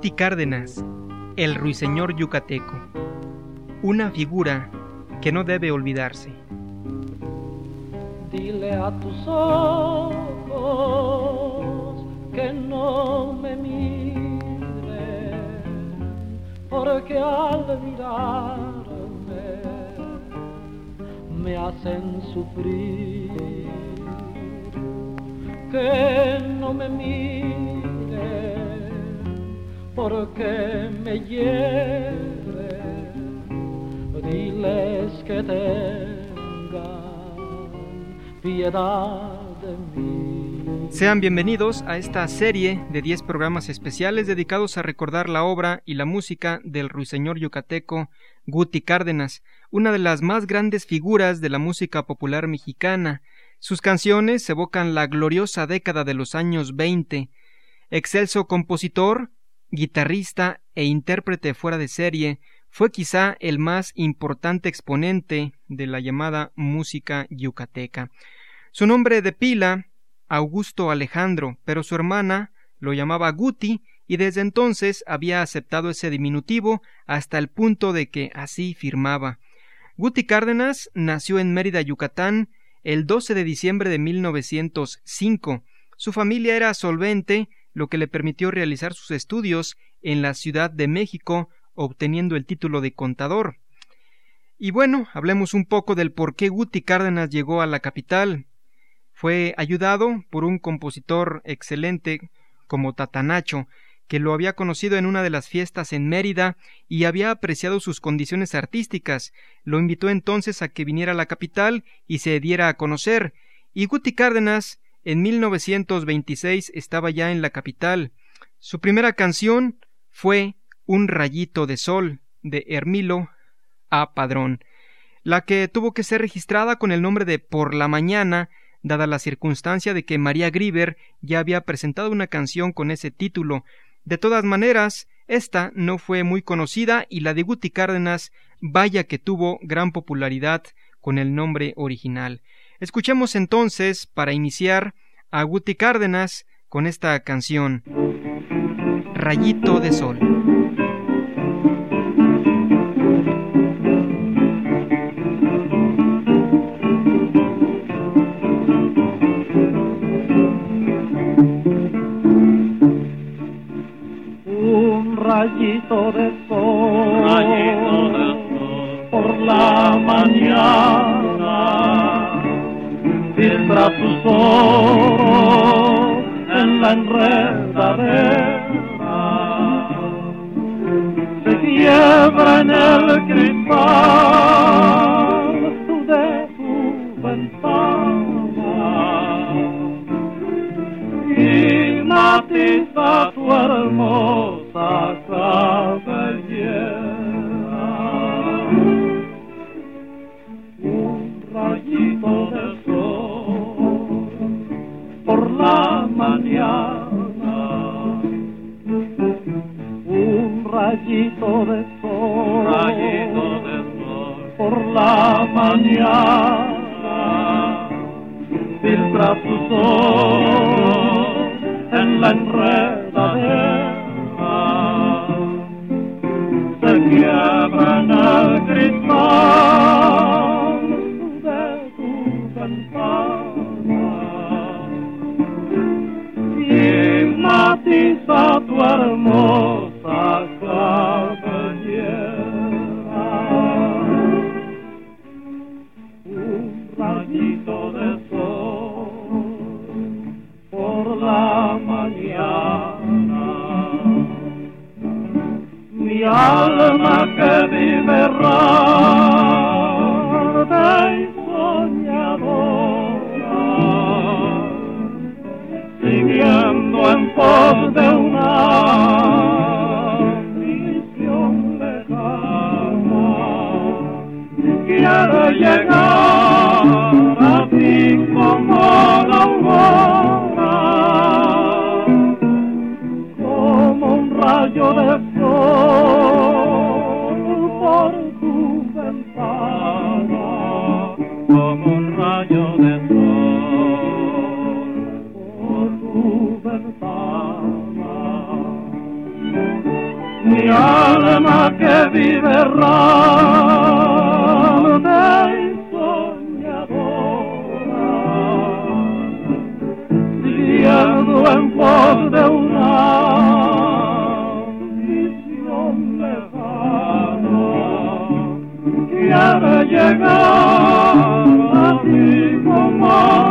Guti Cárdenas, el ruiseñor yucateco, una figura que no debe olvidarse. Dile a tus ojos que no me miren, porque al mirarme me hacen sufrir. Que no me miren, porque me hieren. Diles que tengan piedad de mí. Sean bienvenidos a esta serie de 10 programas especiales dedicados a recordar la obra y la música del ruiseñor yucateco Guti Cárdenas, una de las más grandes figuras de la música popular mexicana. Sus canciones evocan la gloriosa década de los años 20. Excelso compositor, guitarrista e intérprete fuera de serie, fue quizá el más importante exponente de la llamada música yucateca. Su nombre de pila, Augusto Alejandro, pero su hermana lo llamaba Guti y desde entonces había aceptado ese diminutivo hasta el punto de que así firmaba. Guti Cárdenas nació en Mérida, Yucatán, el 12 de diciembre de 1905. Su familia era solvente, lo que le permitió realizar sus estudios en la Ciudad de México, obteniendo el título de contador. Y bueno, hablemos un poco del por qué Guti Cárdenas llegó a la capital. Fue ayudado por un compositor excelente como Tatanacho, que lo había conocido en una de las fiestas en Mérida y había apreciado sus condiciones artísticas. Lo invitó entonces a que viniera a la capital y se diera a conocer. Y Guti Cárdenas en 1926 estaba ya en la capital. Su primera canción fue Un rayito de sol de Hermilo A. Padrón, la que tuvo que ser registrada con el nombre de Por la mañana, dada la circunstancia de que María Grieber ya había presentado una canción con ese título. De todas maneras, esta no fue muy conocida y la de Guti Cárdenas vaya que tuvo gran popularidad con el nombre original. Escuchemos entonces, para iniciar, a Guti Cárdenas con esta canción Rayito de Sol. Un rayito de sol, Rayito de sol. por la mañana filtra sus ojos en la enredadera. Se quiebra en el cristal de tu ventana. Y matiza tu hermosa cabellera rayito de sol Rayito de sol. por la mañana filtra tus ojos en la enredadera vive rara y soñadora siguiendo en pos de una visión lejana quiero llegar a ti como la aurora como un rayo de sol por tu ventana vive errante y soñadora, en pos de una visión lejana, quiere llegar a ti como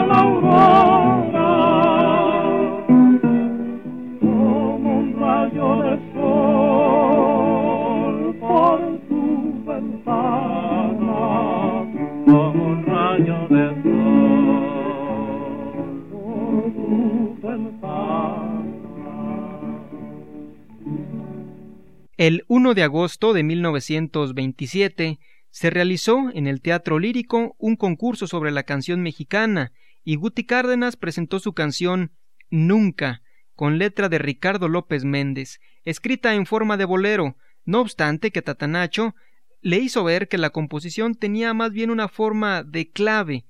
El 1 de agosto de 1927 se realizó en el Teatro Lírico un concurso sobre la canción mexicana y Guti Cárdenas presentó su canción Nunca, con letra de Ricardo López Méndez, escrita en forma de bolero, no obstante que Tatanacho le hizo ver que la composición tenía más bien una forma de clave.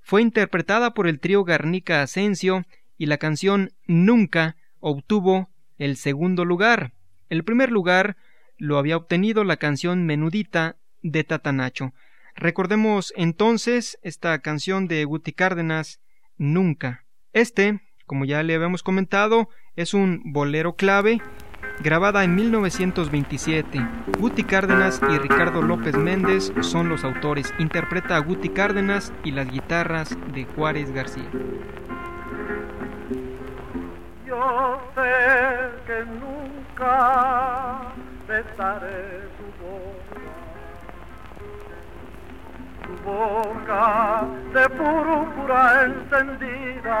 Fue interpretada por el trío Garnica Asensio y la canción Nunca obtuvo el segundo lugar. El primer lugar lo había obtenido la canción Menudita de Tatanacho. Recordemos entonces esta canción de Guti Cárdenas, Nunca. Este, como ya le habíamos comentado, es un bolero clave grabada en 1927. Guti Cárdenas y Ricardo López Méndez son los autores. Interpreta a Guti Cárdenas y las guitarras de Juárez García. Yo sé que nunca besaré tu boca, tu boca de púrpura encendida.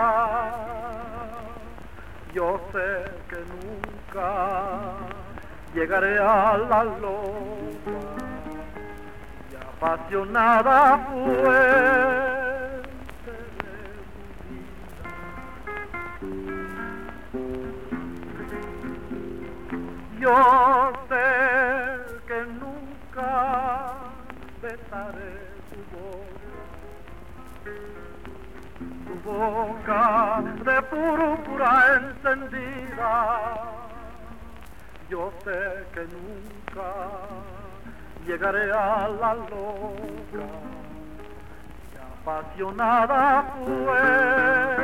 Yo sé que nunca llegaré a la loca y apasionada fuente de tu vida. Yo sé que nunca besaré tu boca, tu boca de púrpura encendida. Yo sé que nunca llegaré a la loca y apasionada fuente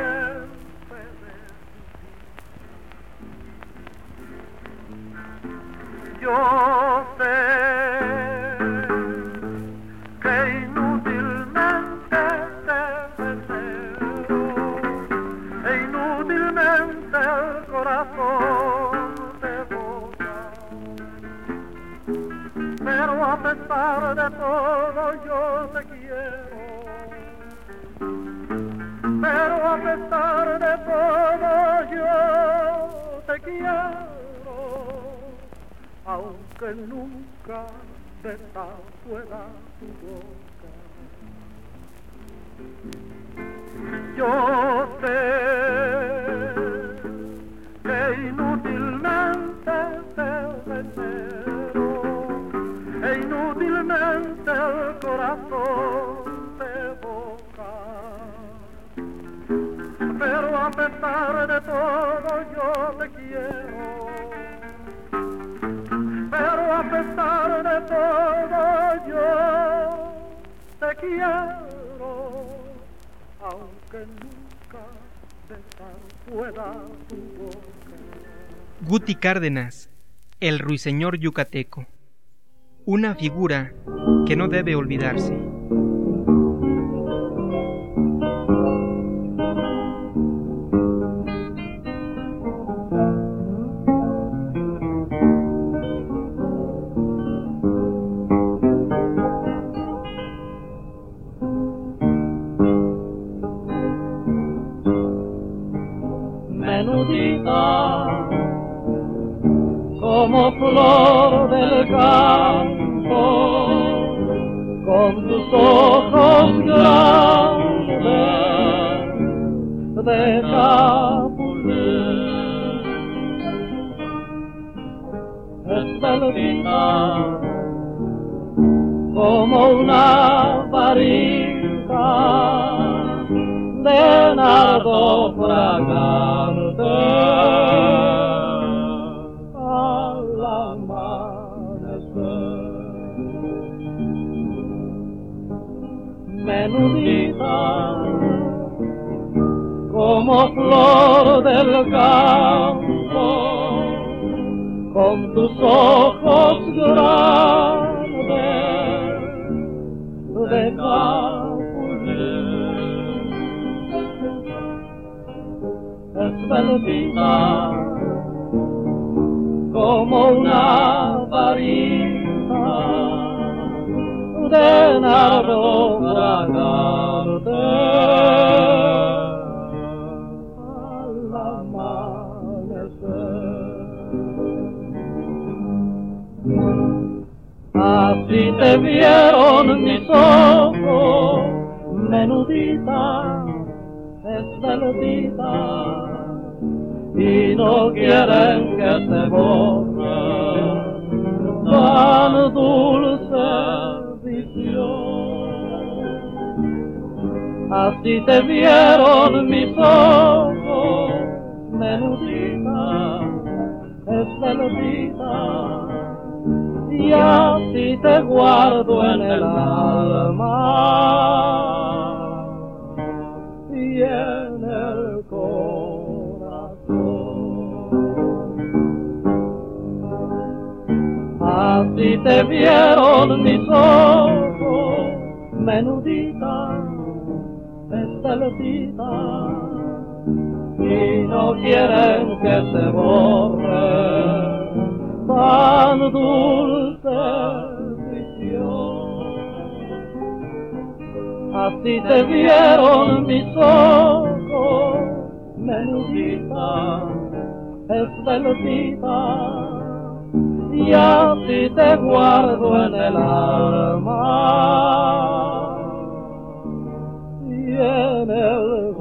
yo sé que inútilmente te deseo e inútilmente el corazón te boca. Pero a pesar de todo yo te quiero pero a pesar de todo yo te quiero aunque nunca besa fuera tu boca. Yo sé que inútilmente te deseo e inútilmente el corazón te boca. Pero a pesar de todo yo te quiero, aunque nunca pueda tu boca. Guti Cárdenas, el ruiseñor yucateco. Una figura que no debe olvidarse. Grandes de capulín esbeltita como una varita de nardo fragante flor del campo con tus ojos grandes de es verdita como una varita de nardo Así te vieron mis ojos, menudita, esbeltita, y no quieren que se borre tan dulce Así te vieron mis ojos, menudita, esbeltita, y así te guardo en el alma. Y en el corazón. Así te vieron mis ojos, menudita, estelcita, y no quieren que se borre tan dulce visión. Así te vieron mis ojos, menudita, estelcita, y así te guardo en el alma y en el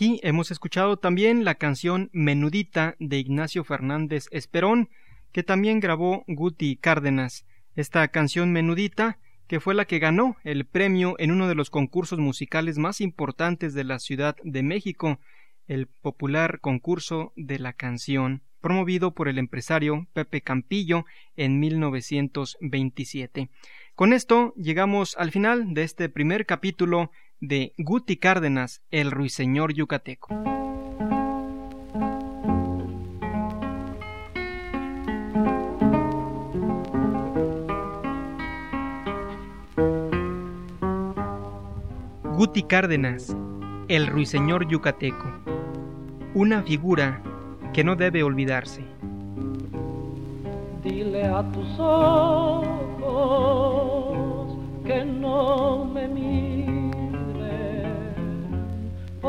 Aquí hemos escuchado también la canción Menudita de Ignacio Fernández Esperón, que también grabó Guti Cárdenas. Esta canción Menudita, que fue la que ganó el premio en uno de los concursos musicales más importantes de la Ciudad de México, el popular concurso de la canción, promovido por el empresario Pepe Campillo en 1927. Con esto llegamos al final de este primer capítulo de Guti Cárdenas, el ruiseñor yucateco. Guti Cárdenas, el ruiseñor yucateco una figura que no debe olvidarse. Dile a tus ojos que no me miren,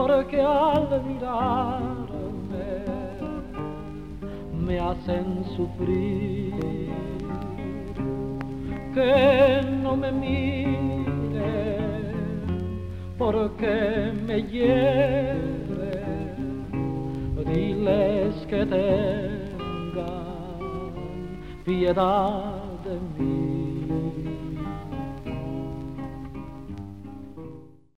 porque al mirarme me hacen sufrir. Que no me miren, porque me hieren diles que tengan piedad de mí.